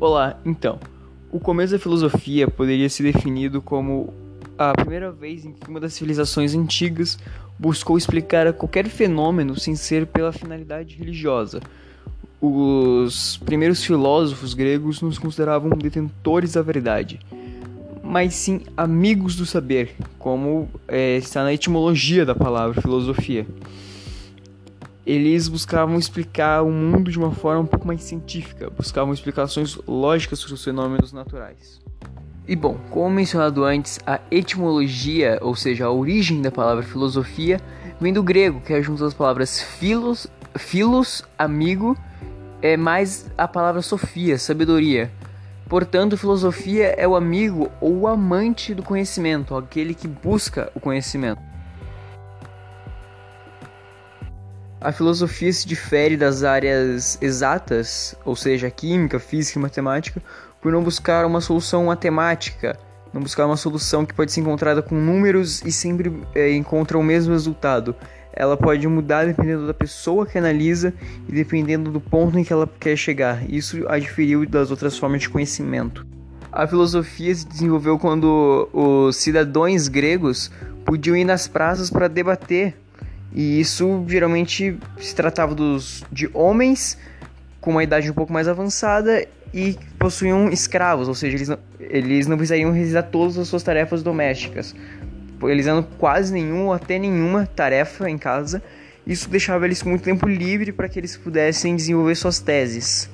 Olá, então, o começo da filosofia poderia ser definido como a primeira vez em que uma das civilizações antigas buscou explicar qualquer fenômeno sem ser pela finalidade religiosa. Os primeiros filósofos gregos nos consideravam detentores da verdade, mas sim amigos do saber, como é, está na etimologia da palavra filosofia eles buscavam explicar o mundo de uma forma um pouco mais científica, buscavam explicações lógicas para os fenômenos naturais. E bom, como mencionado antes, a etimologia, ou seja, a origem da palavra filosofia, vem do grego, que é junto das palavras filos, filos, amigo, é mais a palavra sofia, sabedoria. Portanto, filosofia é o amigo ou o amante do conhecimento, aquele que busca o conhecimento. A filosofia se difere das áreas exatas, ou seja, química, física e matemática, por não buscar uma solução matemática, não buscar uma solução que pode ser encontrada com números e sempre é, encontra o mesmo resultado. Ela pode mudar dependendo da pessoa que analisa e dependendo do ponto em que ela quer chegar. Isso a diferiu das outras formas de conhecimento. A filosofia se desenvolveu quando os cidadãos gregos podiam ir nas praças para debater e isso geralmente se tratava dos, de homens com uma idade um pouco mais avançada e possuíam escravos, ou seja, eles não, eles não precisariam realizar todas as suas tarefas domésticas, realizando quase nenhuma ou até nenhuma tarefa em casa. Isso deixava eles com muito tempo livre para que eles pudessem desenvolver suas teses.